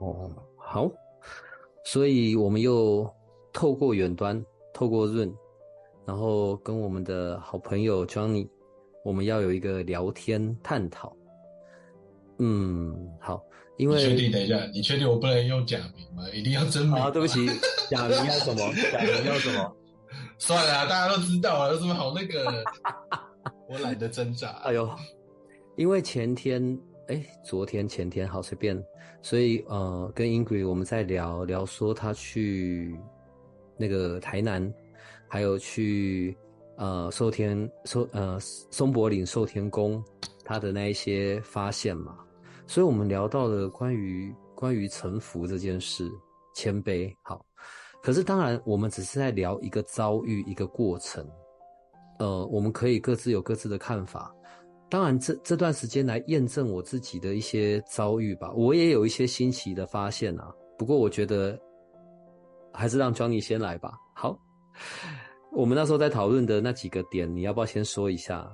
哦，好，所以我们又透过远端，透过 Zoom，然后跟我们的好朋友 Johnny，我们要有一个聊天探讨。嗯，好，因为确定？等一下，你确定我不能用假名吗？一定要真名？啊，对不起，假名要什么？假名要什么？算了，大家都知道啊，有什么好那个？我懒得挣扎。哎呦，因为前天。哎，昨天前天好随便，所以呃，跟 Ingrid 我们在聊聊说他去那个台南，还有去呃寿天寿呃松柏岭寿天宫他的那一些发现嘛，所以我们聊到了关于关于臣服这件事，谦卑好，可是当然我们只是在聊一个遭遇一个过程，呃，我们可以各自有各自的看法。当然这，这这段时间来验证我自己的一些遭遇吧，我也有一些新奇的发现啊。不过我觉得还是让 Johnny 先来吧。好，我们那时候在讨论的那几个点，你要不要先说一下？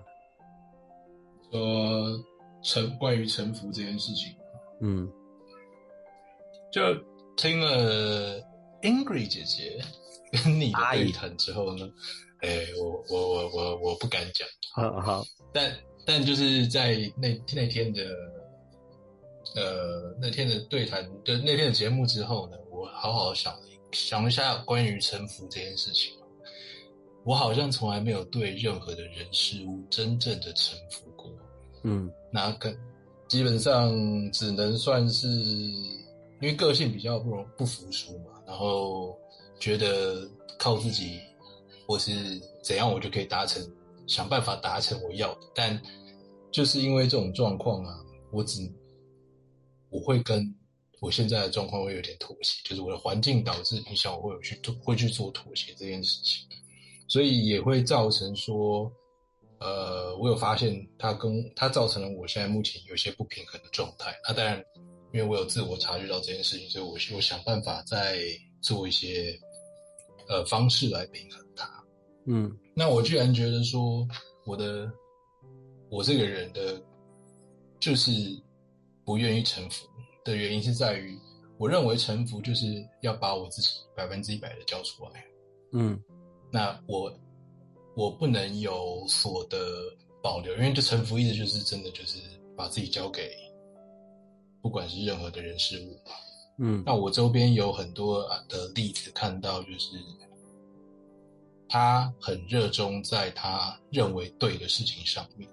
说臣关于臣服这件事情，嗯，就听了 Ingrid 姐姐跟你的对谈之后呢，哎、欸，我我我我我不敢讲，好好，但。但就是在那那天的，呃，那天的对谈的那天的节目之后呢，我好好想了想一下关于臣服这件事情。我好像从来没有对任何的人事物真正的臣服过。嗯，那个基本上只能算是因为个性比较不容不服输嘛，然后觉得靠自己或是怎样我就可以达成。想办法达成我要的，但就是因为这种状况啊，我只我会跟我现在的状况会有点妥协，就是我的环境导致影响，我会有去做会去做妥协这件事情，所以也会造成说，呃，我有发现它跟它造成了我现在目前有些不平衡的状态。那当然，因为我有自我察觉到这件事情，所以我我想办法再做一些呃方式来平衡它。嗯，那我居然觉得说，我的我这个人的，就是不愿意臣服的原因是在于，我认为臣服就是要把我自己百分之一百的交出来。嗯，那我我不能有所的保留，因为这臣服意思就是真的就是把自己交给，不管是任何的人事物。嗯，那我周边有很多的例子看到就是。他很热衷在他认为对的事情上面，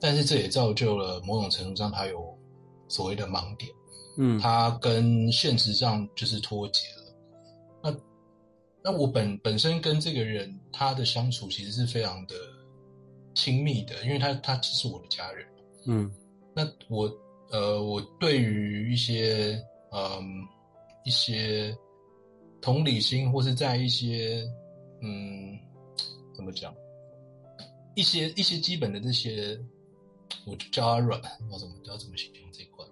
但是这也造就了某种程度上他有所谓的盲点，嗯，他跟现实上就是脱节了。那那我本本身跟这个人他的相处其实是非常的亲密的，因为他他只是我的家人，嗯，那我呃我对于一些嗯一些同理心或是在一些。嗯，怎么讲？一些一些基本的这些，我就叫他软，我怎么要怎么形容这一块？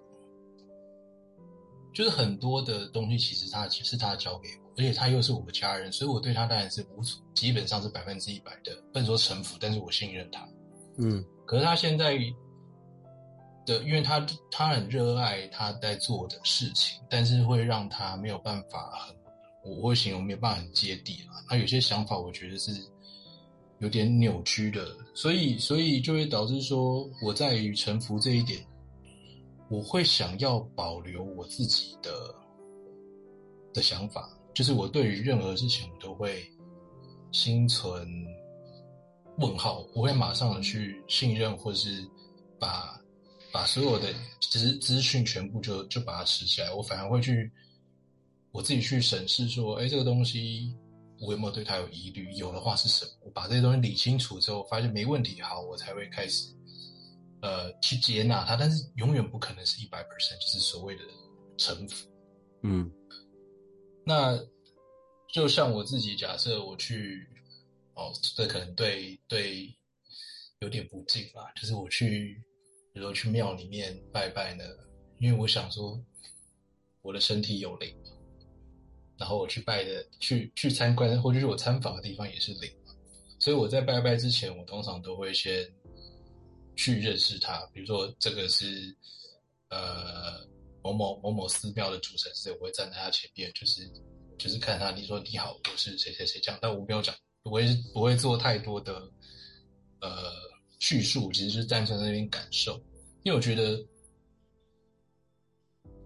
就是很多的东西，其实他其实他教给我，而且他又是我的家人，所以我对他当然是无，基本上是百分之一百的，不能说臣服，但是我信任他。嗯，可是他现在的，因为他他很热爱他在做的事情，但是会让他没有办法很。我会形容没有办法很接地啊，他有些想法我觉得是有点扭曲的，所以所以就会导致说我在于臣服这一点，我会想要保留我自己的的想法，就是我对于任何事情我都会心存问号，我会马上的去信任，或是把把所有的资资讯全部就就把它吃起来，我反而会去。我自己去审视说，哎，这个东西我有没有对它有疑虑？有的话是什么？我把这些东西理清楚之后，发现没问题，好，我才会开始呃去接纳它，但是永远不可能是一百 percent，就是所谓的臣服。嗯，那就像我自己假设我去，哦，这可能对对有点不敬吧，就是我去，比如说去庙里面拜拜呢，因为我想说我的身体有灵，然后我去拜的去去参观或者是我参访的地方也是灵，所以我在拜拜之前，我通常都会先去认识他，比如说这个是呃。某某某某寺庙的主神是谁，我会站在他前面，就是就是看他，你说你好，我是谁谁谁这样，但我没有讲，我也不会做太多的呃叙述，其实是单纯在那边感受，因为我觉得，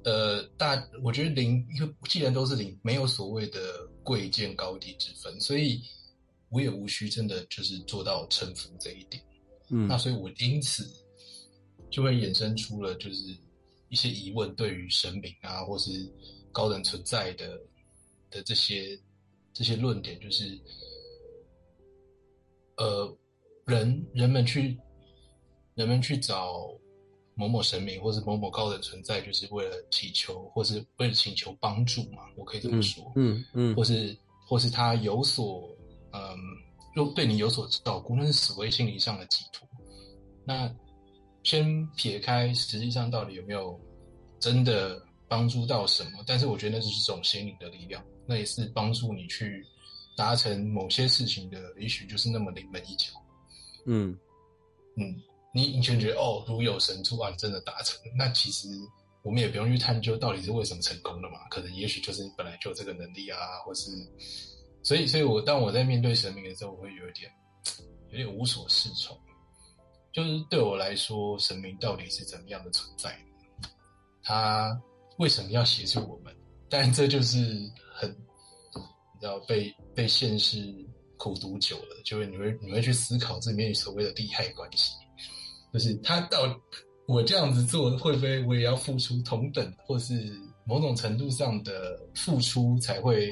呃，大我觉得零，因为既然都是零，没有所谓的贵贱高低之分，所以我也无需真的就是做到臣服这一点，嗯，那所以我因此就会衍生出了就是。一些疑问，对于神明啊，或是高等存在的的这些这些论点，就是呃，人人们去人们去找某某神明，或是某某高人存在，就是为了祈求，或是为了请求帮助嘛？我可以这么说，嗯嗯，嗯，或是或是他有所嗯，又对你有所照顾，那是所谓心理上的寄托。那先撇开，实际上到底有没有真的帮助到什么？但是我觉得那就是这种心灵的力量，那也是帮助你去达成某些事情的，也许就是那么临门一脚。嗯嗯，你你全觉得哦，如有神助啊，你真的达成，那其实我们也不用去探究到底是为什么成功的嘛？可能也许就是你本来就有这个能力啊，或是所以，所以我当我在面对神明的时候，我会有一点有点无所适从。就是对我来说，神明到底是怎么样的存在？他为什么要协助我们？但这就是很，你知道，被被现实苦读久了，就会你会你会去思考这里面所谓的利害关系，就是他到我这样子做，会不会我也要付出同等或是某种程度上的付出，才会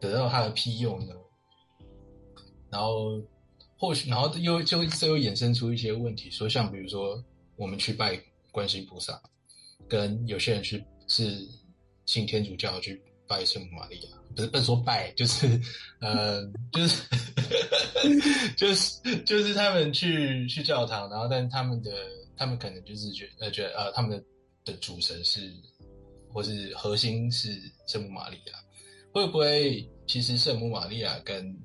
得到他的庇佑呢？然后。或许，然后又就这又衍生出一些问题，说像比如说，我们去拜观世音菩萨，跟有些人去是信天主教去拜圣母玛利亚，不是不是说拜，就是呃，就是 就是就是他们去去教堂，然后但他们的他们可能就是觉呃觉得呃他们的的主神是或是核心是圣母玛利亚，会不会其实圣母玛利亚跟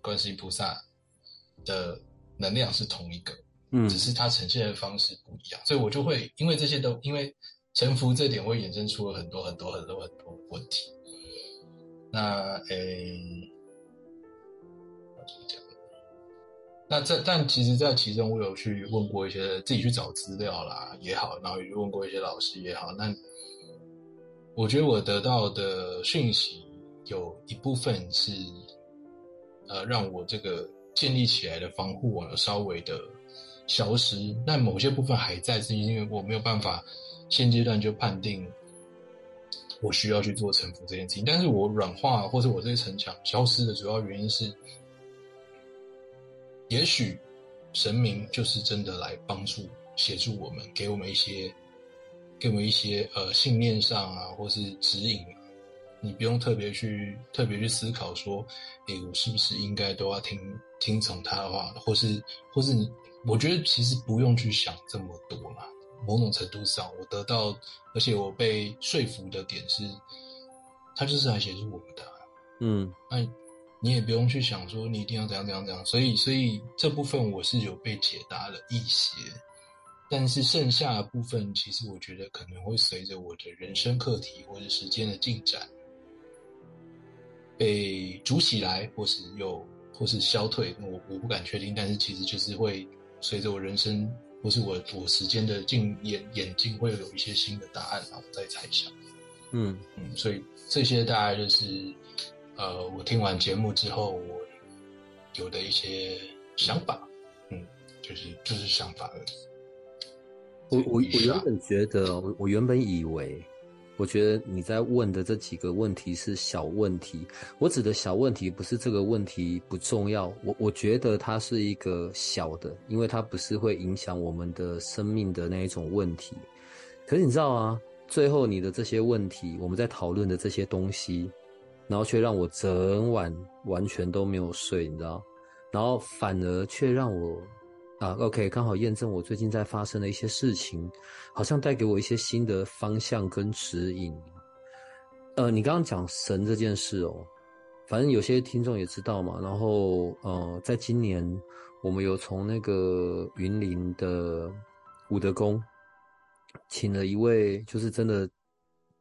观世音菩萨的能量是同一个，嗯，只是它呈现的方式不一样，所以我就会因为这些都因为臣服这点，会衍生出了很多很多很多很多问题。那诶，怎么讲？那这但其实，在其中我有去问过一些自己去找资料啦也好，然后也问过一些老师也好。那我觉得我得到的讯息有一部分是，呃，让我这个。建立起来的防护网稍微的消失，但某些部分还在，是因为我没有办法现阶段就判定我需要去做臣服这件事情。但是我软化或者我这个城墙消失的主要原因是，也许神明就是真的来帮助、协助我们，给我们一些、给我们一些呃信念上啊，或是指引。你不用特别去特别去思考说，诶，我是不是应该都要听听从他的话，或是或是你，我觉得其实不用去想这么多啦。某种程度上，我得到，而且我被说服的点是，他就是来协助我们的。嗯，那你也不用去想说你一定要怎样怎样怎样。所以，所以这部分我是有被解答了一些，但是剩下的部分，其实我觉得可能会随着我的人生课题或者时间的进展。被煮起来，或是又或是消退，我我不敢确定。但是其实就是会随着我人生或是我我时间的进演演进，会有一些新的答案，然后我再猜想。嗯嗯，所以这些大概就是呃，我听完节目之后我有的一些想法。嗯，就是就是想法而已。我我我原本觉得，我我原本以为我觉得你在问的这几个问题是小问题。我指的小问题不是这个问题不重要，我我觉得它是一个小的，因为它不是会影响我们的生命的那一种问题。可是你知道啊，最后你的这些问题，我们在讨论的这些东西，然后却让我整晚完全都没有睡，你知道？然后反而却让我。啊，OK，刚好验证我最近在发生的一些事情，好像带给我一些新的方向跟指引。呃，你刚刚讲神这件事哦，反正有些听众也知道嘛。然后，呃，在今年我们有从那个云林的武德宫，请了一位就是真的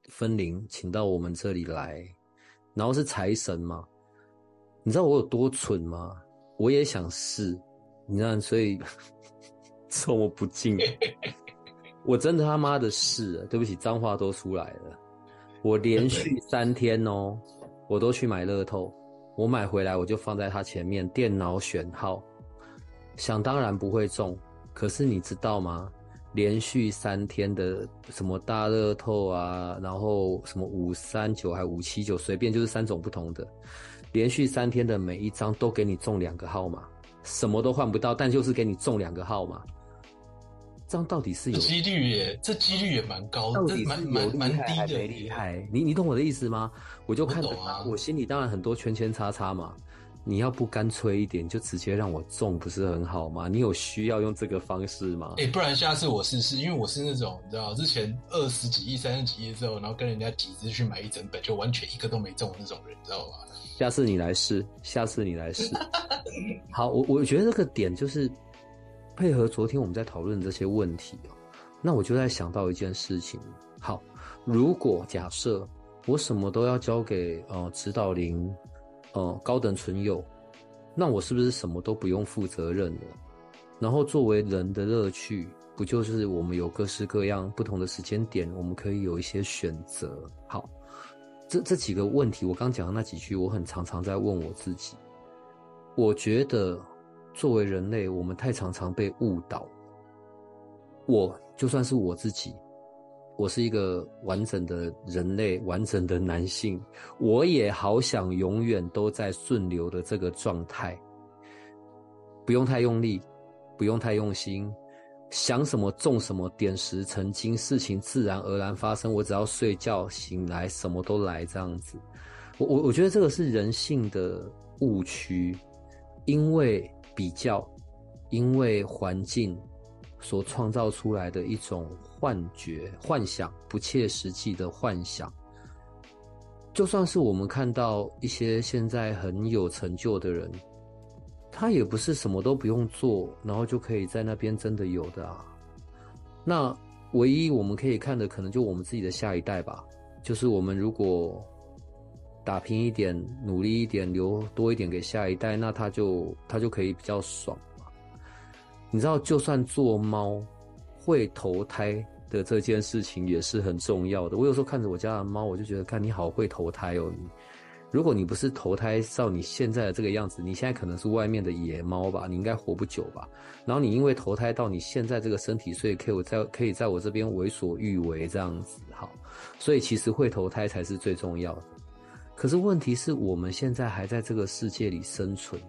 分灵，请到我们这里来，然后是财神嘛。你知道我有多蠢吗？我也想试。你看，所以这么不敬，我真的他妈的是，对不起，脏话都出来了。我连续三天哦，我都去买乐透，我买回来我就放在他前面，电脑选号，想当然不会中。可是你知道吗？连续三天的什么大乐透啊，然后什么五三九还五七九，随便就是三种不同的，连续三天的每一张都给你中两个号码。什么都换不到，但就是给你中两个号码，这样到底是有几率耶？这几率也蛮高的，蛮蛮蛮低的，厉害。你你懂我的意思吗？我就看着他，我心里当然很多圈圈叉叉嘛。你要不干脆一点，就直接让我中，不是很好吗？你有需要用这个方式吗？哎、欸，不然下次我试试，因为我是那种你知道，之前二十几亿、三十几亿之后，然后跟人家集资去买一整本，就完全一个都没中的那种人，你知道吗？下次你来试，下次你来试。好，我我觉得这个点就是配合昨天我们在讨论这些问题哦。那我就在想到一件事情。好，如果假设我什么都要交给呃指导灵，呃高等存有，那我是不是什么都不用负责任了？然后作为人的乐趣，不就是我们有各式各样不同的时间点，我们可以有一些选择？好。这这几个问题，我刚讲的那几句，我很常常在问我自己。我觉得，作为人类，我们太常常被误导。我就算是我自己，我是一个完整的人类，完整的男性，我也好想永远都在顺流的这个状态，不用太用力，不用太用心。想什么中什么，点石成金，事情自然而然发生。我只要睡觉醒来，什么都来这样子。我我我觉得这个是人性的误区，因为比较，因为环境所创造出来的一种幻觉、幻想，不切实际的幻想。就算是我们看到一些现在很有成就的人。他也不是什么都不用做，然后就可以在那边真的有的啊。那唯一我们可以看的，可能就我们自己的下一代吧。就是我们如果打拼一点，努力一点，留多一点给下一代，那他就他就可以比较爽。你知道，就算做猫会投胎的这件事情也是很重要的。我有时候看着我家的猫，我就觉得，看你好会投胎哦。如果你不是投胎到你现在的这个样子，你现在可能是外面的野猫吧？你应该活不久吧？然后你因为投胎到你现在这个身体，所以可以我在可以在我这边为所欲为这样子，好。所以其实会投胎才是最重要的。可是问题是我们现在还在这个世界里生存。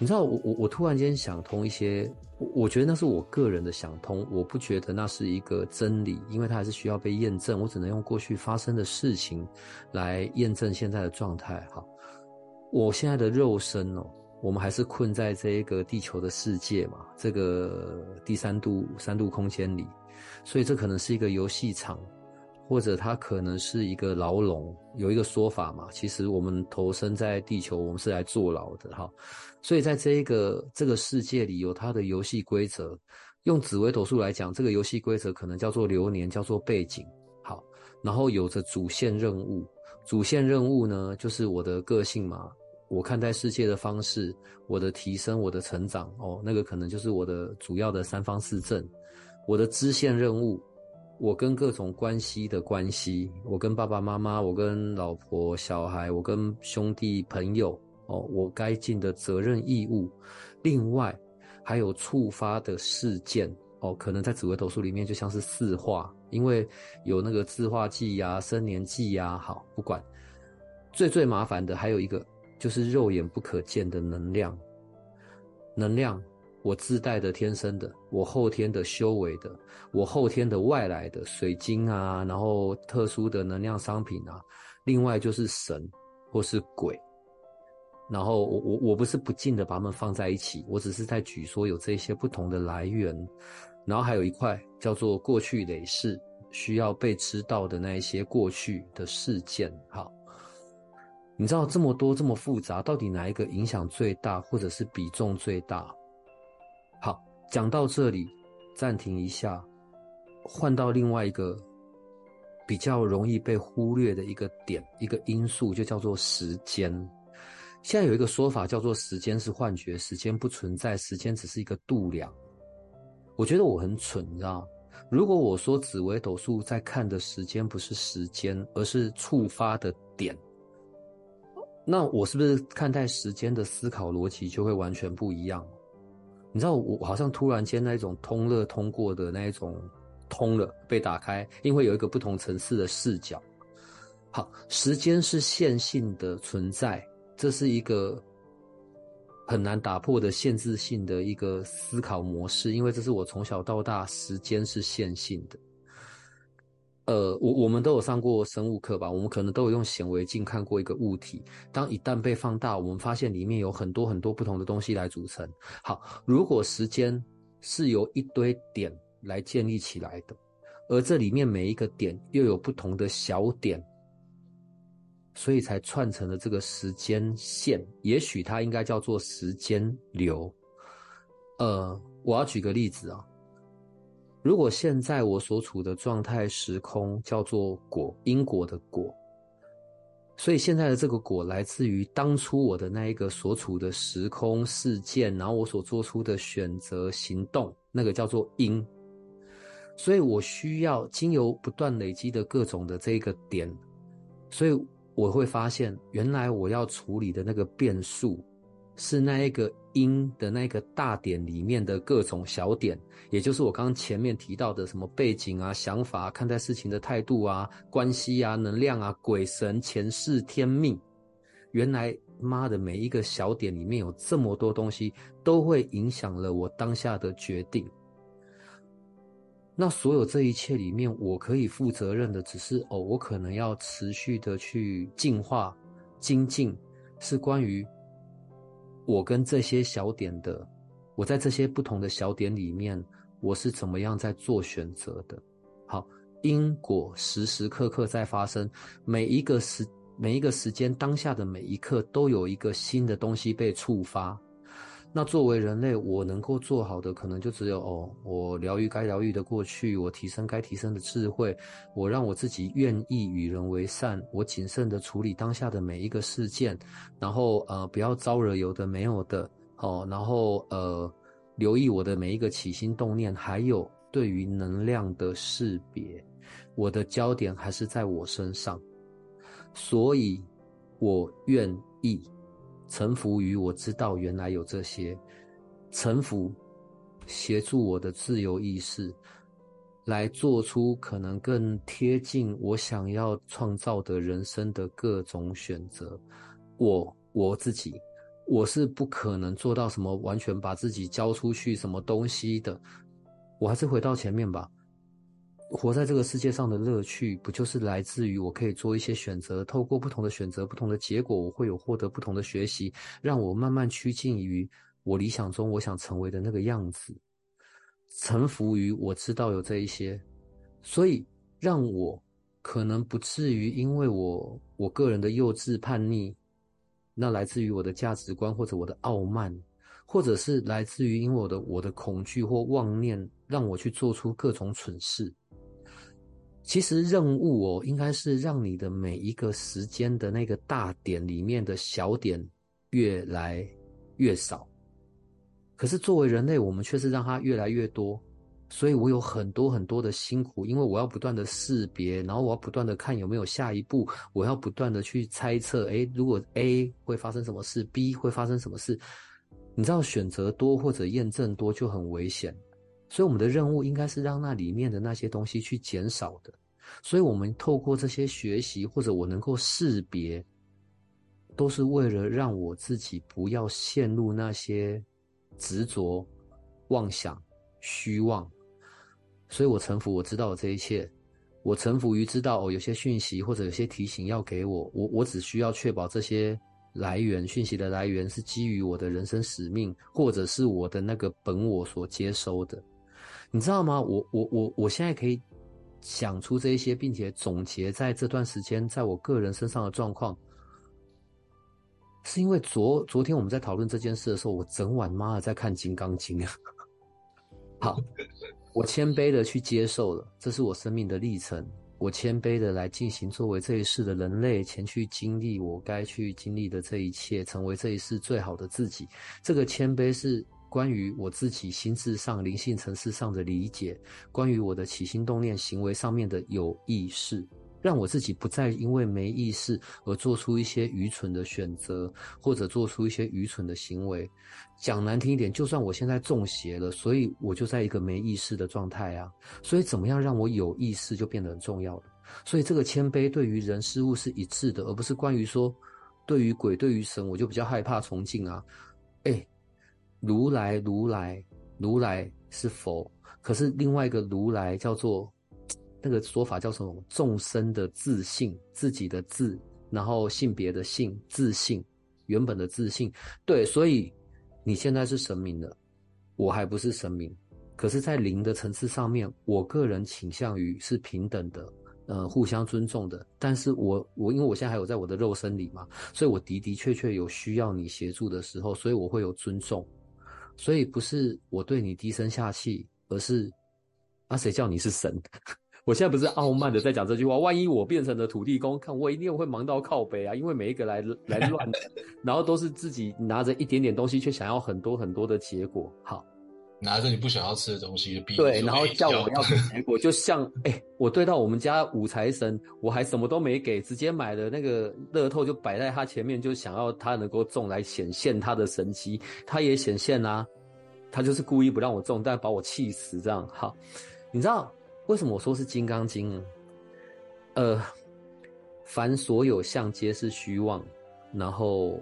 你知道，我我我突然间想通一些。我觉得那是我个人的想通，我不觉得那是一个真理，因为它还是需要被验证。我只能用过去发生的事情来验证现在的状态。哈，我现在的肉身哦，我们还是困在这一个地球的世界嘛，这个第三度三度空间里，所以这可能是一个游戏场。或者它可能是一个牢笼，有一个说法嘛。其实我们投身在地球，我们是来坐牢的哈。所以在这一个这个世界里，有它的游戏规则。用紫微斗数来讲，这个游戏规则可能叫做流年，叫做背景。好，然后有着主线任务。主线任务呢，就是我的个性嘛，我看待世界的方式，我的提升，我的成长。哦，那个可能就是我的主要的三方四正。我的支线任务。我跟各种关系的关系，我跟爸爸妈妈，我跟老婆小孩，我跟兄弟朋友，哦，我该尽的责任义务。另外，还有触发的事件，哦，可能在紫微斗数里面就像是四化，因为有那个自化忌呀、生年忌呀、好，不管，最最麻烦的还有一个就是肉眼不可见的能量，能量我自带的、天生的，我后天的修为的，我后天的外来的水晶啊，然后特殊的能量商品啊，另外就是神或是鬼。然后我我我不是不尽的把它们放在一起，我只是在举说有这些不同的来源。然后还有一块叫做过去累世，需要被知道的那一些过去的事件。好，你知道这么多这么复杂，到底哪一个影响最大，或者是比重最大？讲到这里，暂停一下，换到另外一个比较容易被忽略的一个点，一个因素，就叫做时间。现在有一个说法叫做时间是幻觉，时间不存在，时间只是一个度量。我觉得我很蠢，你知道？如果我说紫微斗数在看的时间不是时间，而是触发的点，那我是不是看待时间的思考逻辑就会完全不一样？你知道，我好像突然间那一种通乐通过的那一种通了被打开，因为有一个不同层次的视角。好，时间是线性的存在，这是一个。很难打破的限制性的一个思考模式，因为这是我从小到大，时间是线性的。呃，我我们都有上过生物课吧？我们可能都有用显微镜看过一个物体，当一旦被放大，我们发现里面有很多很多不同的东西来组成。好，如果时间是由一堆点来建立起来的，而这里面每一个点又有不同的小点。所以才串成了这个时间线，也许它应该叫做时间流。呃，我要举个例子啊，如果现在我所处的状态时空叫做果，因果的果，所以现在的这个果来自于当初我的那一个所处的时空事件，然后我所做出的选择行动，那个叫做因。所以我需要经由不断累积的各种的这个点，所以。我会发现，原来我要处理的那个变数，是那一个因的那个大点里面的各种小点，也就是我刚刚前面提到的什么背景啊、想法、看待事情的态度啊、关系啊、能量啊、鬼神、前世、天命。原来妈的，每一个小点里面有这么多东西，都会影响了我当下的决定。那所有这一切里面，我可以负责任的，只是哦，我可能要持续的去进化、精进，是关于我跟这些小点的，我在这些不同的小点里面，我是怎么样在做选择的。好，因果时时刻刻在发生，每一个时每一个时间当下的每一刻，都有一个新的东西被触发。那作为人类，我能够做好的可能就只有哦，我疗愈该疗愈的过去，我提升该提升的智慧，我让我自己愿意与人为善，我谨慎的处理当下的每一个事件，然后呃不要招惹有的没有的哦，然后呃留意我的每一个起心动念，还有对于能量的识别，我的焦点还是在我身上，所以我愿意。臣服于我知道原来有这些，臣服，协助我的自由意识，来做出可能更贴近我想要创造的人生的各种选择。我我自己，我是不可能做到什么完全把自己交出去什么东西的。我还是回到前面吧。活在这个世界上的乐趣，不就是来自于我可以做一些选择，透过不同的选择、不同的结果，我会有获得不同的学习，让我慢慢趋近于我理想中我想成为的那个样子。臣服于我知道有这一些，所以让我可能不至于因为我我个人的幼稚叛逆，那来自于我的价值观或者我的傲慢，或者是来自于因为我的我的恐惧或妄念，让我去做出各种蠢事。其实任务哦，应该是让你的每一个时间的那个大点里面的小点越来越少。可是作为人类，我们却是让它越来越多。所以我有很多很多的辛苦，因为我要不断的识别，然后我要不断的看有没有下一步，我要不断的去猜测，诶，如果 A 会发生什么事，B 会发生什么事？你知道选择多或者验证多就很危险。所以我们的任务应该是让那里面的那些东西去减少的。所以我们透过这些学习，或者我能够识别，都是为了让我自己不要陷入那些执着、妄想、虚妄。所以我臣服，我知道了这一切。我臣服于知道哦，有些讯息或者有些提醒要给我，我我只需要确保这些来源讯息的来源是基于我的人生使命，或者是我的那个本我所接收的。你知道吗？我我我我现在可以想出这一些，并且总结在这段时间在我个人身上的状况，是因为昨昨天我们在讨论这件事的时候，我整晚妈的在看《金刚经》啊。好。我谦卑的去接受了，这是我生命的历程。我谦卑的来进行，作为这一世的人类，前去经历我该去经历的这一切，成为这一世最好的自己。这个谦卑是关于我自己心智上、灵性层次上的理解，关于我的起心动念、行为上面的有意识。让我自己不再因为没意识而做出一些愚蠢的选择，或者做出一些愚蠢的行为。讲难听一点，就算我现在中邪了，所以我就在一个没意识的状态啊。所以怎么样让我有意识就变得很重要了。所以这个谦卑对于人事物是一致的，而不是关于说对于鬼、对于神，我就比较害怕崇敬啊。诶，如来，如来，如来是佛，可是另外一个如来叫做。那个说法叫什么？众生的自性，自己的自，然后性别的性，自信，原本的自信。对，所以你现在是神明了，我还不是神明。可是，在灵的层次上面，我个人倾向于是平等的，呃，互相尊重的。但是我我因为我现在还有在我的肉身里嘛，所以我的的确确有需要你协助的时候，所以我会有尊重。所以不是我对你低声下气，而是啊，谁叫你是神？我现在不是傲慢的在讲这句话，万一我变成了土地公，看我一定会忙到靠北啊！因为每一个来来乱的，然后都是自己拿着一点点东西，却想要很多很多的结果。好，拿着你不想要吃的东西就逼对，然后叫我要的结 果，就像哎、欸，我对到我们家五财神，我还什么都没给，直接买了那个乐透就摆在他前面，就想要他能够中来显现他的神奇，他也显现啊，他就是故意不让我中，但把我气死这样。好，你知道。为什么我说是《金刚经》呢？呃，凡所有相，皆是虚妄。然后，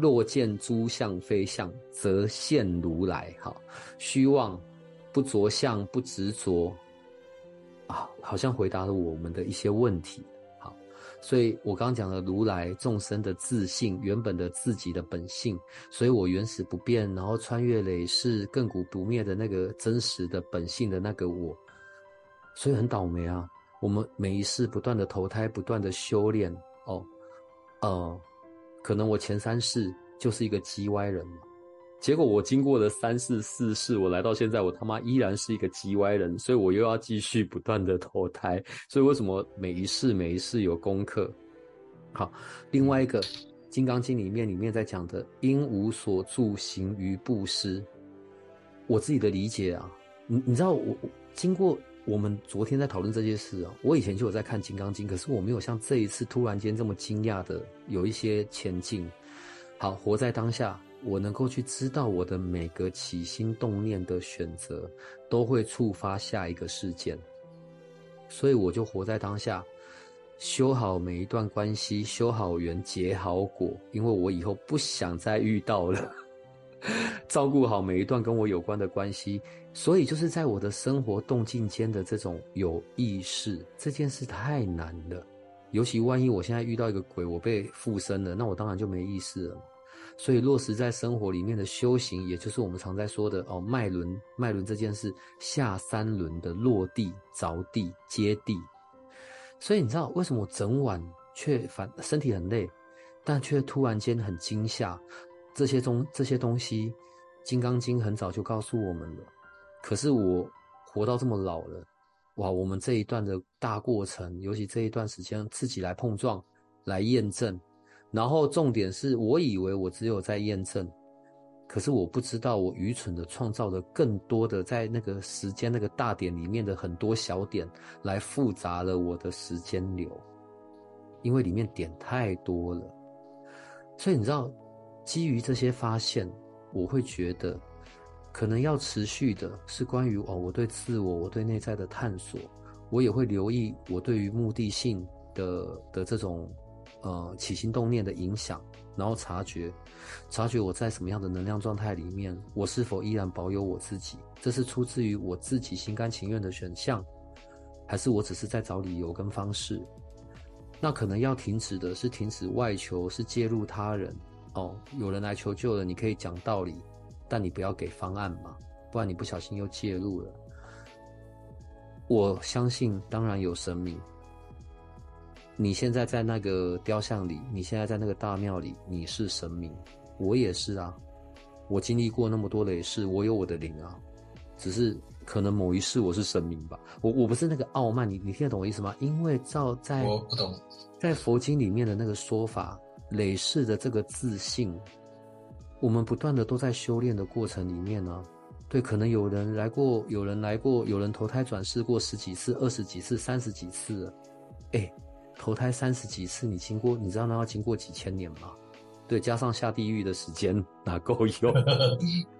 若见诸相非相，则现如来。好，虚妄，不着相，不执着。啊，好像回答了我们的一些问题。好，所以我刚讲了如来众生的自性，原本的自己的本性。所以我原始不变，然后穿越累世，亘古不灭的那个真实的本性的那个我。所以很倒霉啊！我们每一世不断的投胎，不断的修炼哦，呃，可能我前三世就是一个叽歪人嘛，结果我经过了三世四世，我来到现在，我他妈依然是一个叽歪人，所以我又要继续不断的投胎。所以为什么每一世每一世有功课？好，另外一个《金刚经》里面里面在讲的“应无所住，行于布施”，我自己的理解啊，你你知道我经过。我们昨天在讨论这件事啊，我以前就有在看《金刚经》，可是我没有像这一次突然间这么惊讶的有一些前进。好，活在当下，我能够去知道我的每个起心动念的选择都会触发下一个事件，所以我就活在当下，修好每一段关系，修好缘，结好果，因为我以后不想再遇到了。照顾好每一段跟我有关的关系，所以就是在我的生活动静间的这种有意识，这件事太难了。尤其万一我现在遇到一个鬼，我被附身了，那我当然就没意识了。所以落实在生活里面的修行，也就是我们常在说的哦，脉轮，脉轮这件事，下三轮的落地、着地、接地。所以你知道为什么我整晚却反身体很累，但却突然间很惊吓？这些东这些东西，《金刚经》很早就告诉我们了。可是我活到这么老了，哇！我们这一段的大过程，尤其这一段时间，自己来碰撞、来验证。然后重点是我以为我只有在验证，可是我不知道我愚蠢的创造了更多的在那个时间那个大点里面的很多小点，来复杂了我的时间流，因为里面点太多了。所以你知道。基于这些发现，我会觉得，可能要持续的是关于哦，我对自我、我对内在的探索，我也会留意我对于目的性的的这种呃起心动念的影响，然后察觉察觉我在什么样的能量状态里面，我是否依然保有我自己，这是出自于我自己心甘情愿的选项，还是我只是在找理由跟方式？那可能要停止的是停止外求，是介入他人哦，有人来求救了，你可以讲道理。但你不要给方案嘛，不然你不小心又介入了。我相信，当然有神明。你现在在那个雕像里，你现在在那个大庙里，你是神明，我也是啊。我经历过那么多雷事，我有我的灵啊。只是可能某一世我是神明吧。我我不是那个傲慢，你你听得懂我意思吗？因为照在我不懂，在佛经里面的那个说法，累世的这个自信。我们不断的都在修炼的过程里面呢、啊，对，可能有人来过，有人来过，有人投胎转世过十几次、二十几次、三十几次，哎，投胎三十几次，你经过，你知道那要经过几千年吗？对，加上下地狱的时间，哪够用？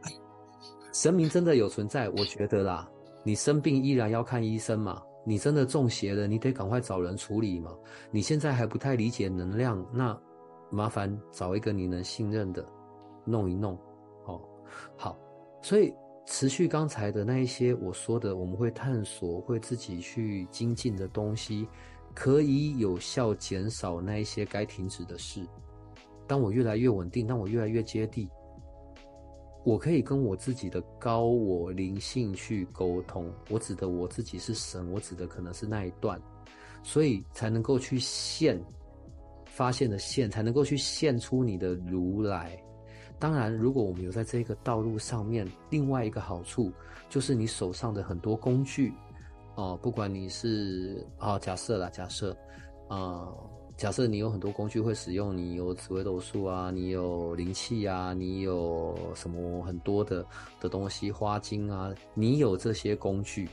神明真的有存在，我觉得啦，你生病依然要看医生嘛，你真的中邪了，你得赶快找人处理嘛。你现在还不太理解能量，那麻烦找一个你能信任的。弄一弄，哦，好，所以持续刚才的那一些我说的，我们会探索，会自己去精进的东西，可以有效减少那一些该停止的事。当我越来越稳定，当我越来越接地，我可以跟我自己的高我灵性去沟通。我指的我自己是神，我指的可能是那一段，所以才能够去现发现的现，才能够去现出你的如来。当然，如果我们有在这个道路上面，另外一个好处就是你手上的很多工具，哦、不管你是啊、哦，假设啦，假设，啊、假设你有很多工具会使用，你有紫微斗数啊，你有灵气啊，你有什么很多的的东西，花精啊，你有这些工具，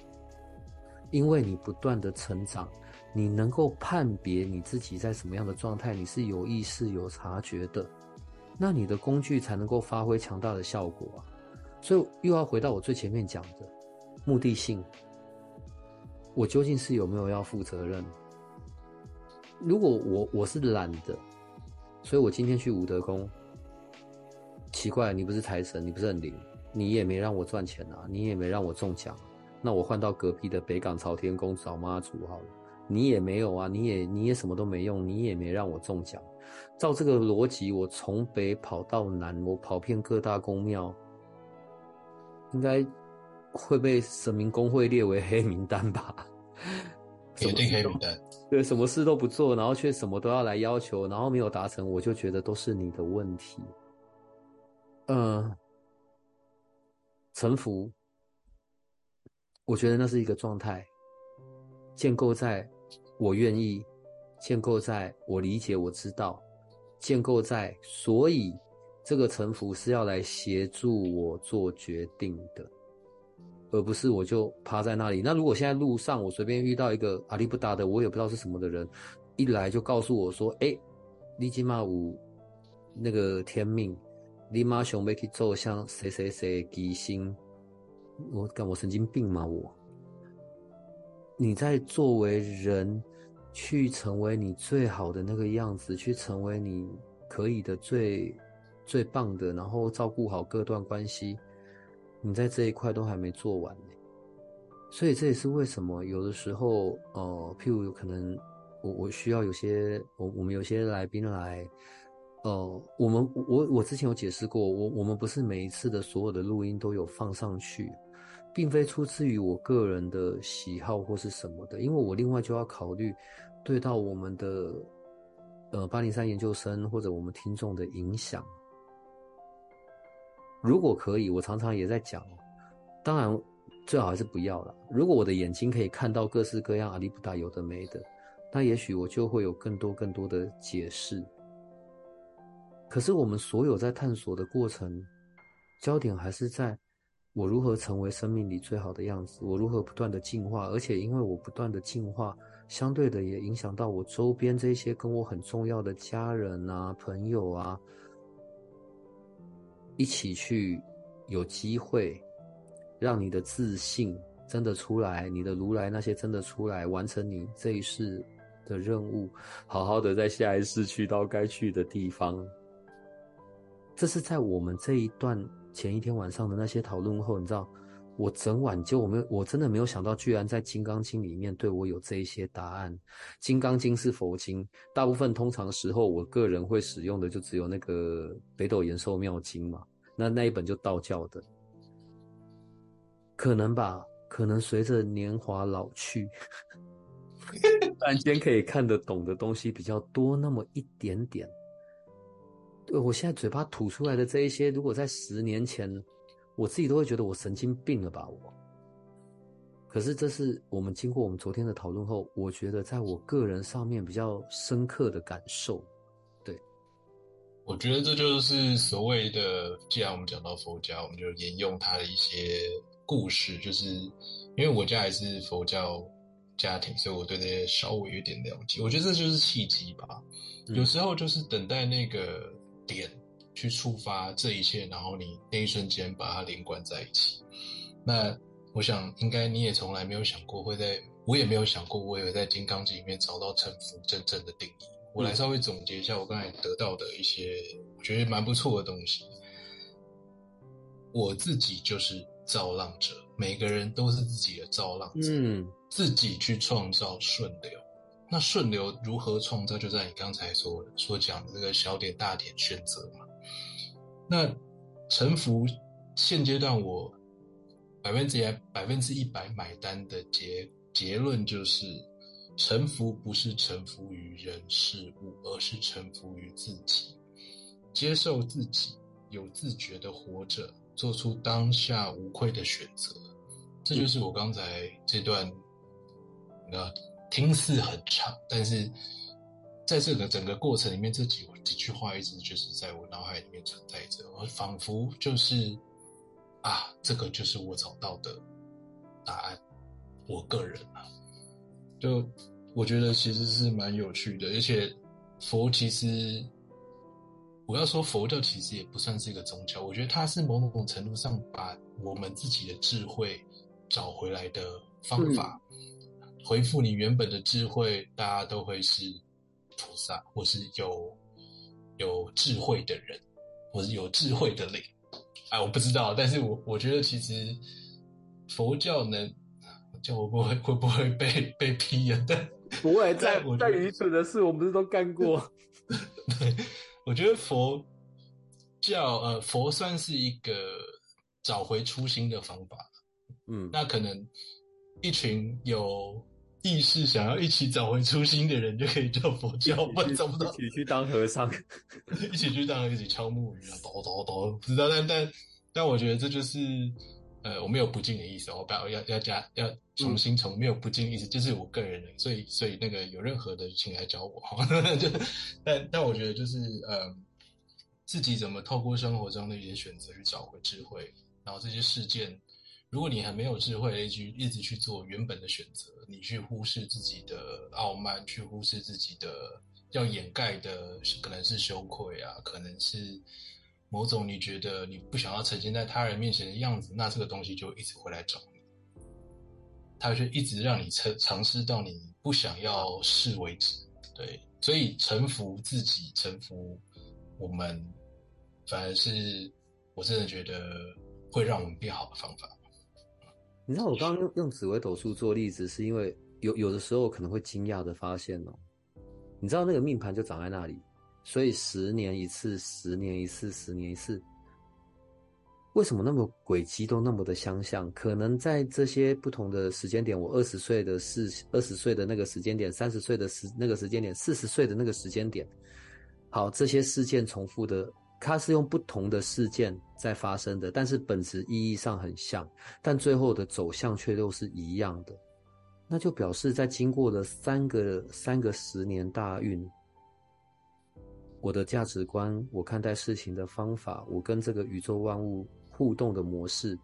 因为你不断的成长，你能够判别你自己在什么样的状态，你是有意识、有察觉的。那你的工具才能够发挥强大的效果啊！所以又要回到我最前面讲的目的性，我究竟是有没有要负责任？如果我我是懒的，所以我今天去武德宫，奇怪，你不是财神，你不是很灵，你也没让我赚钱啊，你也没让我中奖，那我换到隔壁的北港朝天宫找妈祖好了，你也没有啊，你也你也什么都没用，你也没让我中奖。照这个逻辑，我从北跑到南，我跑遍各大公庙，应该会被神明公会列为黑名单吧？肯定黑名单。对，什么事都不做，然后却什么都要来要求，然后没有达成，我就觉得都是你的问题。嗯、呃，臣服，我觉得那是一个状态，建构在我愿意。建构在我理解，我知道，建构在，所以这个臣服是要来协助我做决定的，而不是我就趴在那里。那如果现在路上我随便遇到一个阿里不达的，我也不知道是什么的人，一来就告诉我说：“哎、欸，你今嘛有那个天命，你妈想要去做像谁谁谁吉星，我干我神经病吗？我，你在作为人。”去成为你最好的那个样子，去成为你可以的最最棒的，然后照顾好各段关系。你在这一块都还没做完呢，所以这也是为什么有的时候，呃，譬如有可能我我需要有些我我们有些来宾来，呃，我们我我之前有解释过，我我们不是每一次的所有的录音都有放上去，并非出自于我个人的喜好或是什么的，因为我另外就要考虑。对到我们的呃八零三研究生或者我们听众的影响，如果可以，我常常也在讲，当然最好还是不要了。如果我的眼睛可以看到各式各样阿里不达有的没的，那也许我就会有更多更多的解释。可是我们所有在探索的过程，焦点还是在我如何成为生命里最好的样子，我如何不断的进化，而且因为我不断的进化。相对的，也影响到我周边这些跟我很重要的家人啊、朋友啊，一起去有机会让你的自信真的出来，你的如来那些真的出来，完成你这一世的任务，好好的在下一世去到该去的地方。这是在我们这一段前一天晚上的那些讨论后，你知道，我整晚就我没有，我真的没有想到，居然在《金刚经》里面对我有这一些答案。《金刚经》是佛经，大部分通常时候，我个人会使用的就只有那个《北斗延寿妙经》嘛，那那一本就道教的。可能吧，可能随着年华老去，突然间可以看得懂的东西比较多那么一点点。对，我现在嘴巴吐出来的这一些，如果在十年前，我自己都会觉得我神经病了吧？我。可是这是我们经过我们昨天的讨论后，我觉得在我个人上面比较深刻的感受。对，我觉得这就是所谓的，既然我们讲到佛家，我们就沿用他的一些。故事就是，因为我家还是佛教家庭，所以我对这些稍微有点了解。我觉得这就是契机吧，有时候就是等待那个点去触发这一切，然后你那一瞬间把它连贯在一起。那我想，应该你也从来没有想过会在，我也没有想过我也会在《金刚经》里面找到臣服真正的定义。我来稍微总结一下我刚才得到的一些，我觉得蛮不错的东西。我自己就是。造浪者，每个人都是自己的造浪者，嗯，自己去创造顺流。那顺流如何创造？就在你刚才所所讲的这个小点大点选择嘛。那臣服，现阶段我百分之一百分之一百买单的结结论就是，臣服不是臣服于人事物，而是臣服于自己，接受自己，有自觉的活着。做出当下无愧的选择，这就是我刚才这段，那听似很长，但是在这个整个过程里面，这几几句话一直就是在我脑海里面存在着，我仿佛就是啊，这个就是我找到的答案。我个人啊，就我觉得其实是蛮有趣的，而且佛其实。我要说，佛教其实也不算是一个宗教，我觉得它是某种程度上把我们自己的智慧找回来的方法。回复你原本的智慧，大家都会是菩萨，或是有有智慧的人，或是有智慧的灵。哎，我不知道，但是我我觉得其实佛教能叫我不会会不会被被批啊？但 不会，再再愚蠢的事，我们不是都干过？对。我觉得佛教，呃，佛算是一个找回初心的方法。嗯，那可能一群有意识想要一起找回初心的人，就可以叫佛教。我找不到，一起去当和尚，一起去当，一起敲木鱼啊，叨叨叨，不知道。但但但，我觉得这就是，呃，我没有不敬的意思，我不要要要加要重新从没有不敬的意思，就是我个人的，所以所以那个有任何的，请来找我哈。就但但我觉得就是呃，自己怎么透过生活中的一些选择去找回智慧，然后这些事件，如果你还没有智慧，一直一直去做原本的选择，你去忽视自己的傲慢，去忽视自己的要掩盖的，可能是羞愧啊，可能是。某种你觉得你不想要呈现在他人面前的样子，那这个东西就一直会来找你，他就一直让你尝尝试到你不想要试为止。对，所以臣服自己，臣服我们，反而是我真的觉得会让我们变好的方法。你知道我刚刚用用紫微斗数做例子，是因为有有的时候可能会惊讶的发现哦，你知道那个命盘就长在那里。所以十年一次，十年一次，十年一次，为什么那么轨迹都那么的相像？可能在这些不同的时间点，我二十岁的四二十岁的那个时间点，三十岁的时那个时间点，四十岁的那个时间点，好，这些事件重复的，它是用不同的事件在发生的，但是本质意义上很像，但最后的走向却又是一样的，那就表示在经过了三个三个十年大运。我的价值观，我看待事情的方法，我跟这个宇宙万物互动的模式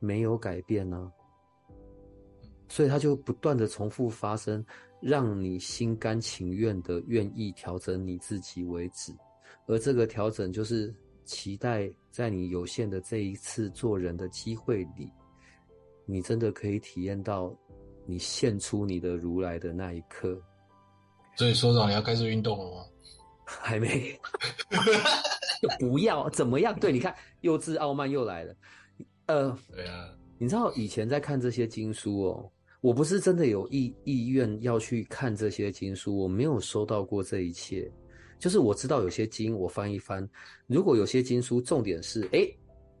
没有改变呢、所以它就不断的重复发生，让你心甘情愿的愿意调整你自己为止，而这个调整就是期待在你有限的这一次做人的机会里，你真的可以体验到你献出你的如来的那一刻。所以所长，你要开始运动了吗？还没，就不要怎么样？对，你看，幼稚傲慢又来了。呃，对啊，你知道以前在看这些经书哦，我不是真的有意意愿要去看这些经书，我没有收到过这一切。就是我知道有些经我翻一翻，如果有些经书重点是，诶，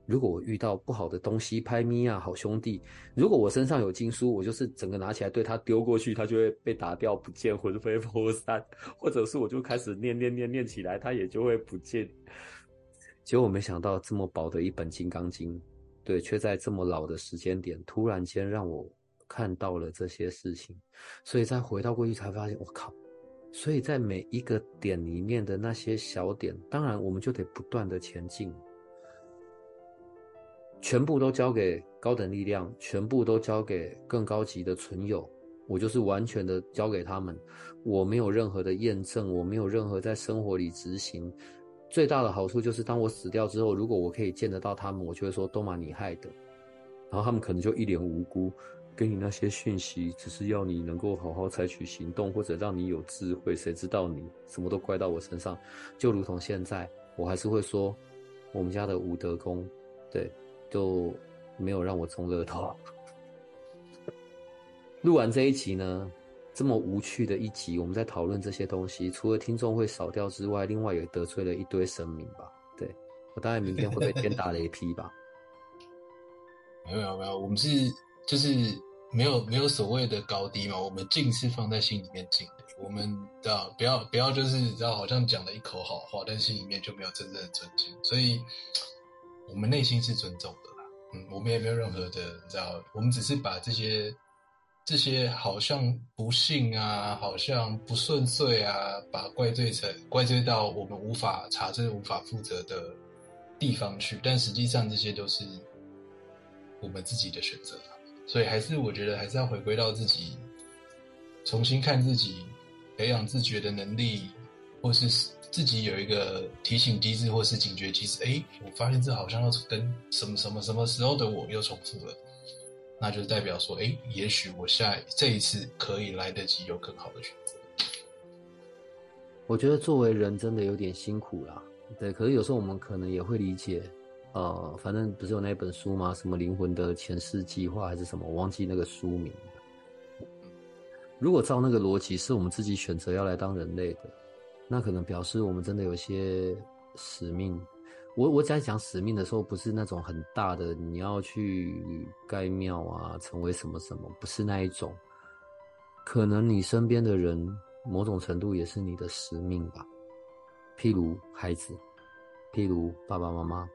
如果我遇到不好的东西，拍咪啊，好兄弟，如果我身上有经书，我就是整个拿起来对他丢过去，他就会被打掉不见，魂飞魄散，或者是我就开始念念念念起来，他也就会不见。结果没想到这么薄的一本《金刚经》，对，却在这么老的时间点，突然间让我看到了这些事情，所以再回到过去才发现，我靠。所以在每一个点里面的那些小点，当然我们就得不断的前进，全部都交给高等力量，全部都交给更高级的存有，我就是完全的交给他们，我没有任何的验证，我没有任何在生活里执行。最大的好处就是，当我死掉之后，如果我可以见得到他们，我就会说都嘛你害的，然后他们可能就一脸无辜。给你那些讯息，只是要你能够好好采取行动，或者让你有智慧。谁知道你什么都怪到我身上？就如同现在，我还是会说，我们家的武德宫，对，就没有让我中乐透。录完这一集呢，这么无趣的一集，我们在讨论这些东西，除了听众会少掉之外，另外也得罪了一堆神明吧？对，我大概明天会被天打雷劈吧？没有没有，我们是就是。没有没有所谓的高低嘛，我们敬是放在心里面敬的。我们知道不要不要就是知道好像讲了一口好话，但心里面就没有真正的尊敬。所以，我们内心是尊重的啦。嗯，我们也没有任何的，你知道，我们只是把这些这些好像不幸啊，好像不顺遂啊，把怪罪成怪罪到我们无法查证、无法负责的地方去。但实际上，这些都是我们自己的选择。所以还是我觉得还是要回归到自己，重新看自己，培养自觉的能力，或是自己有一个提醒机制，或是警觉机制。哎，我发现这好像要跟什么什么什么时候的我又重复了，那就代表说，哎，也许我下这一次可以来得及有更好的选择。我觉得作为人真的有点辛苦啦，对，可是有时候我们可能也会理解。呃，反正不是有那本书吗？什么灵魂的前世计划还是什么？我忘记那个书名。如果照那个逻辑，是我们自己选择要来当人类的，那可能表示我们真的有些使命。我我在讲使命的时候，不是那种很大的，你要去盖庙啊，成为什么什么，不是那一种。可能你身边的人，某种程度也是你的使命吧。譬如孩子，譬如爸爸妈妈。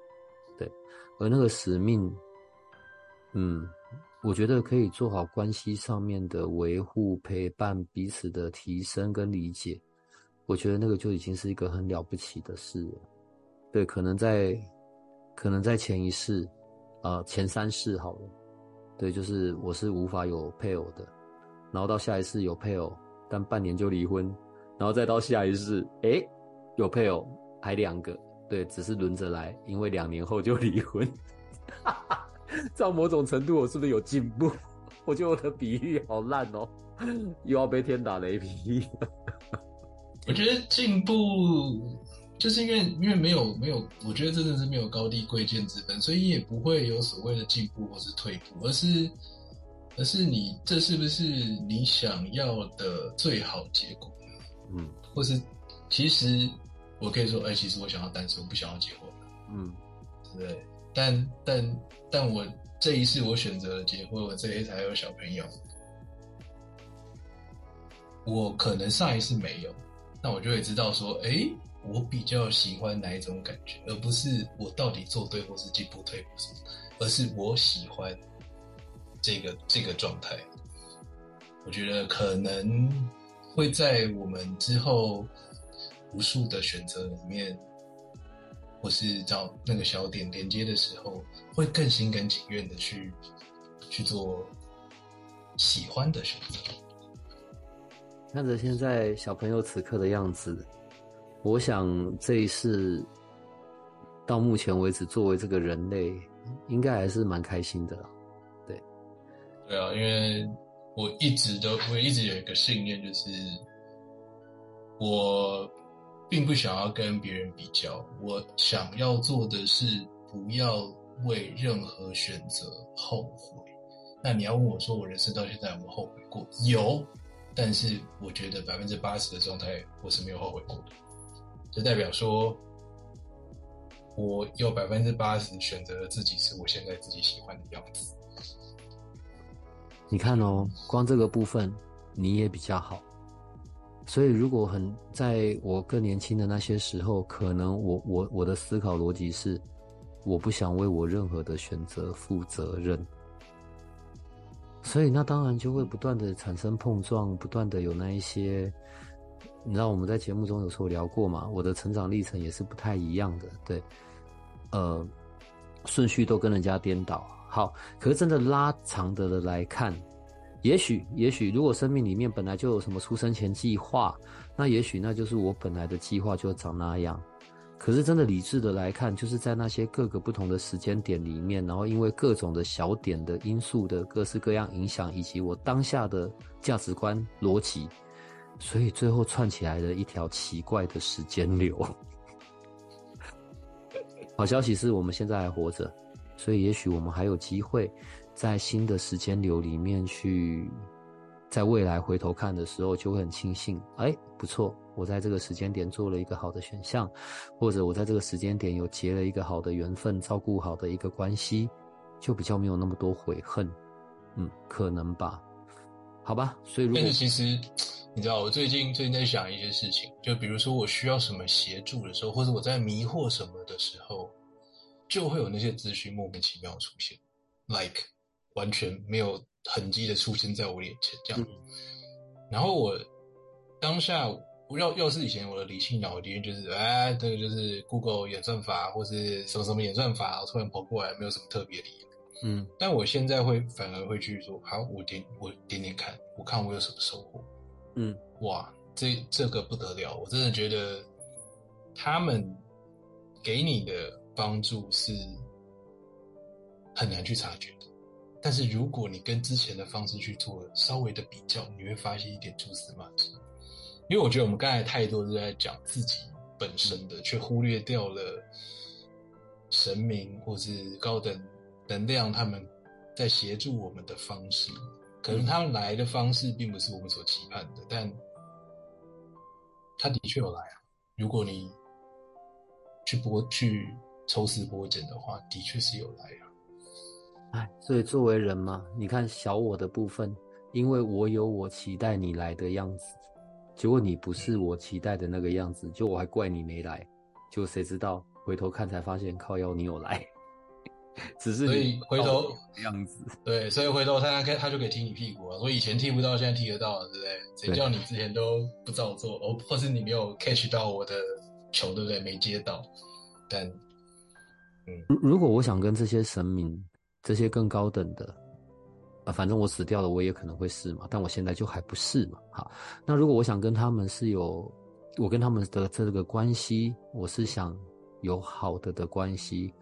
对，而那个使命，嗯，我觉得可以做好关系上面的维护、陪伴、彼此的提升跟理解。我觉得那个就已经是一个很了不起的事了。对，可能在，可能在前一世，啊、呃，前三世好了。对，就是我是无法有配偶的，然后到下一世有配偶，但半年就离婚，然后再到下一世，诶，有配偶，还两个。对，只是轮着来，因为两年后就离婚。照某种程度，我是不是有进步？我觉得我的比喻好烂哦，又要被天打雷劈。我觉得进步就是因为因为没有没有，我觉得真的是没有高低贵贱之分，所以也不会有所谓的进步或是退步，而是而是你这是不是你想要的最好结果？嗯，或是其实。我可以说，哎、欸，其实我想要单身，我不想要结婚。嗯，对。但但但我这一次我选择了结婚，我这一次还有小朋友。我可能上一次没有，那我就会知道说，哎、欸，我比较喜欢哪一种感觉，而不是我到底做对或是进步退步什么，而是我喜欢这个这个状态。我觉得可能会在我们之后。无数的选择里面，或是找那个小点连接的时候，会更心甘情愿的去去做喜欢的选择。看着现在小朋友此刻的样子，我想这一世到目前为止，作为这个人类，应该还是蛮开心的啦。对，对啊，因为我一直都，我一直有一个信念，就是我并不想要跟别人比较，我想要做的是不要为任何选择后悔。那你要问我说，我人生到现在有没有后悔过？有，但是我觉得百分之八十的状态我是没有后悔过的，就代表说。我有百分之八十选择了自己是我现在自己喜欢的样子。你看哦，光这个部分你也比较好。所以如果很在我更年轻的那些时候，可能我我我的思考逻辑是，我不想为我任何的选择负责任。所以那当然就会不断的产生碰撞，不断的有那一些，你知道我们在节目中有时候聊过嘛，我的成长历程也是不太一样的，对。呃，顺序都跟人家颠倒。好，可是真的拉长的来看，也许，也许，如果生命里面本来就有什么出生前计划，那也许那就是我本来的计划就长那样。可是真的理智的来看，就是在那些各个不同的时间点里面，然后因为各种的小点的因素的各式各样影响，以及我当下的价值观逻辑，所以最后串起来的一条奇怪的时间流。好消息是我们现在还活着，所以也许我们还有机会，在新的时间流里面去，在未来回头看的时候，就会很庆幸，哎，不错，我在这个时间点做了一个好的选项，或者我在这个时间点有结了一个好的缘分，照顾好的一个关系，就比较没有那么多悔恨，嗯，可能吧，好吧，所以如果但是其实。你知道我最近最近在想一些事情，就比如说我需要什么协助的时候，或者我在迷惑什么的时候，就会有那些资讯莫名其妙出现，like 完全没有痕迹的出现在我眼前这样。嗯、然后我当下，要要是以前我的理性脑里面就是，哎，这个就是 Google 演算法，或是什么什么演算法，突然跑过来，没有什么特别的理由。嗯，但我现在会反而会去说，好，我点我点点看，我看我有什么收获。嗯，哇，这这个不得了！我真的觉得他们给你的帮助是很难去察觉的。但是如果你跟之前的方式去做稍微的比较，你会发现一点蛛丝马迹。因为我觉得我们刚才太多是在讲自己本身的，却忽略掉了神明或是高等能量他们在协助我们的方式。可能他们来的方式并不是我们所期盼的，但他的确有来啊。如果你去剥去抽丝剥茧的话，的确是有来啊。哎，所以作为人嘛，你看小我的部分，因为我有我期待你来的样子，结果你不是我期待的那个样子，就我还怪你没来，就谁知道回头看才发现靠腰你有来。只是所以回头样子，对，所以回头他他他就可以踢你屁股啊！所以以前踢不到，现在踢得到了，对不对？谁叫你之前都不照做，哦，或是你没有 catch 到我的球，对不对？没接到。但，嗯，如如果我想跟这些神明，这些更高等的，啊，反正我死掉了，我也可能会是嘛。但我现在就还不是嘛。好，那如果我想跟他们是有，我跟他们的这个关系，我是想有好的的关系。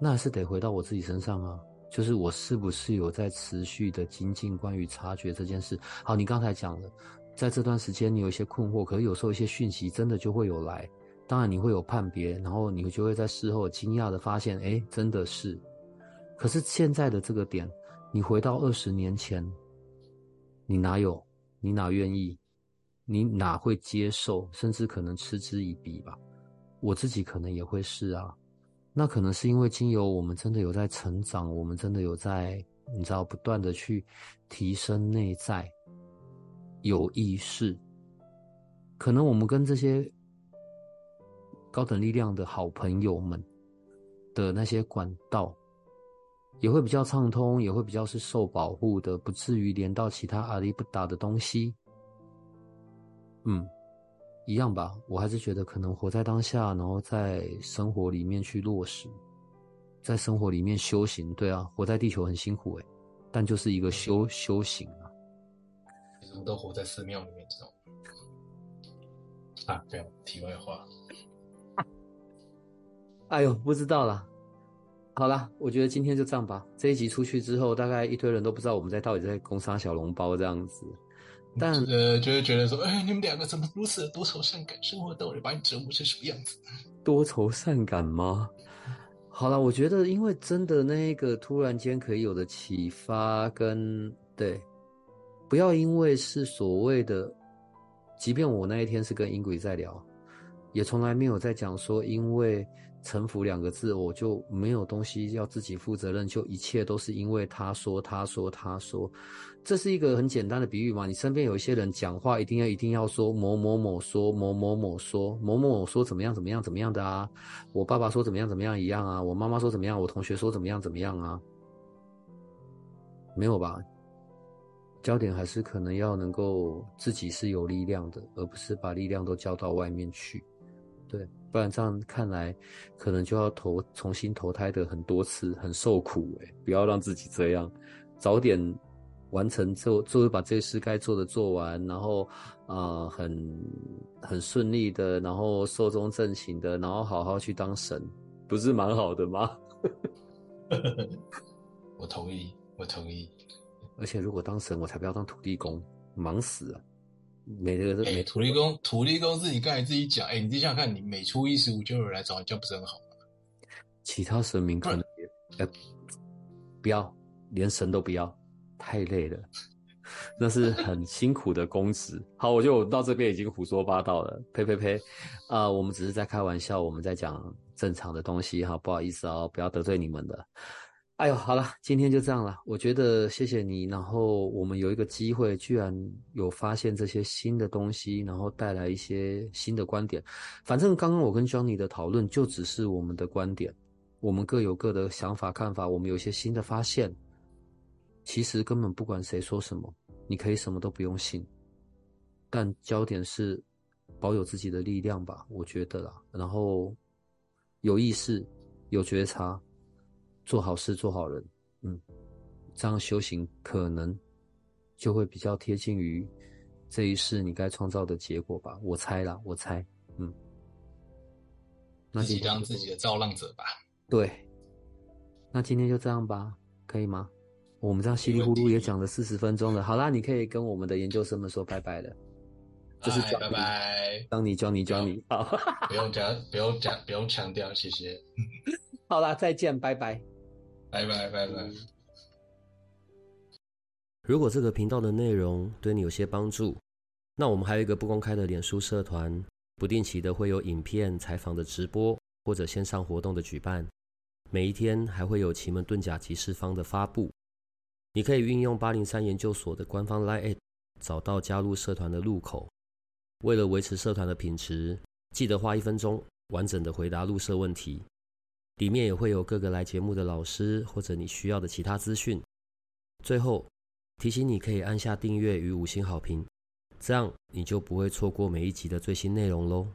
那还是得回到我自己身上啊，就是我是不是有在持续的精进关于察觉这件事？好，你刚才讲了，在这段时间你有一些困惑，可是有时候一些讯息真的就会有来，当然你会有判别，然后你就会在事后惊讶的发现，哎，真的是。可是现在的这个点，你回到二十年前，你哪有？你哪愿意？你哪会接受？甚至可能嗤之以鼻吧？我自己可能也会是啊。那可能是因为经由我们真的有在成长，我们真的有在，你知道，不断的去提升内在有意识。可能我们跟这些高等力量的好朋友们的那些管道也会比较畅通，也会比较是受保护的，不至于连到其他阿里不达的东西。嗯。一样吧，我还是觉得可能活在当下，然后在生活里面去落实，在生活里面修行。对啊，活在地球很辛苦诶，但就是一个修修行啊。其实我们都活在寺庙里面，知道吗？啊，这样题外话。哎呦，不知道啦。好啦，我觉得今天就这样吧。这一集出去之后，大概一堆人都不知道我们在到底在攻杀小笼包这样子。但呃，就会觉得说，哎，你们两个怎么如此的多愁善感？生活到底把你折磨成什么样子？多愁善感吗？好了，我觉得因为真的那个突然间可以有的启发跟对，不要因为是所谓的，即便我那一天是跟音轨在聊，也从来没有在讲说因为。臣服两个字，我就没有东西要自己负责任，就一切都是因为他说，他说，他说，这是一个很简单的比喻嘛。你身边有一些人讲话，一定要一定要说某某某说某某某说某某某说怎么样怎么样怎么样的啊。我爸爸说怎么样怎么样一样啊。我妈妈说怎么样，我同学说怎么样怎么样啊。没有吧？焦点还是可能要能够自己是有力量的，而不是把力量都交到外面去。对。不然这样看来，可能就要投重新投胎的很多次，很受苦诶。不要让自己这样，早点完成做，做把这事该做的做完，然后啊、呃，很很顺利的，然后寿终正寝的，然后好好去当神，不是蛮好的吗？我同意，我同意。而且如果当神，我才不要当土地公，忙死了。每个哎，土地公，土地公自己刚才自己讲，哎，你自己想想看，你每初一十五就有人来找你，这样不是很好吗？其他神明可能也，呃，不要，连神都不要，太累了，那是 很辛苦的公职。好，我就到这边已经胡说八道了，呸呸呸，啊、呃，我们只是在开玩笑，我们在讲正常的东西哈，不好意思哦，不要得罪你们的。哎呦，好了，今天就这样了。我觉得谢谢你，然后我们有一个机会，居然有发现这些新的东西，然后带来一些新的观点。反正刚刚我跟 Johnny 的讨论就只是我们的观点，我们各有各的想法看法，我们有一些新的发现。其实根本不管谁说什么，你可以什么都不用信，但焦点是保有自己的力量吧，我觉得啦。然后有意识，有觉察。做好事，做好人，嗯，这样修行可能就会比较贴近于这一世你该创造的结果吧。我猜啦，我猜，嗯。那自己当自己的造浪者吧。对。那今天就这样吧，可以吗？我们这样稀里糊涂也讲了四十分钟了。好啦，你可以跟我们的研究生们说拜拜了。就是拜拜。当你教你教你，好，不用讲，不用讲，不用强调，谢谢。好啦，再见，拜拜。拜拜拜拜。如果这个频道的内容对你有些帮助，那我们还有一个不公开的脸书社团，不定期的会有影片采访的直播或者线上活动的举办，每一天还会有奇门遁甲集市方的发布。你可以运用八零三研究所的官方 LINE@ 找到加入社团的入口。为了维持社团的品质，记得花一分钟完整的回答入社问题。里面也会有各个来节目的老师，或者你需要的其他资讯。最后提醒你可以按下订阅与五星好评，这样你就不会错过每一集的最新内容喽。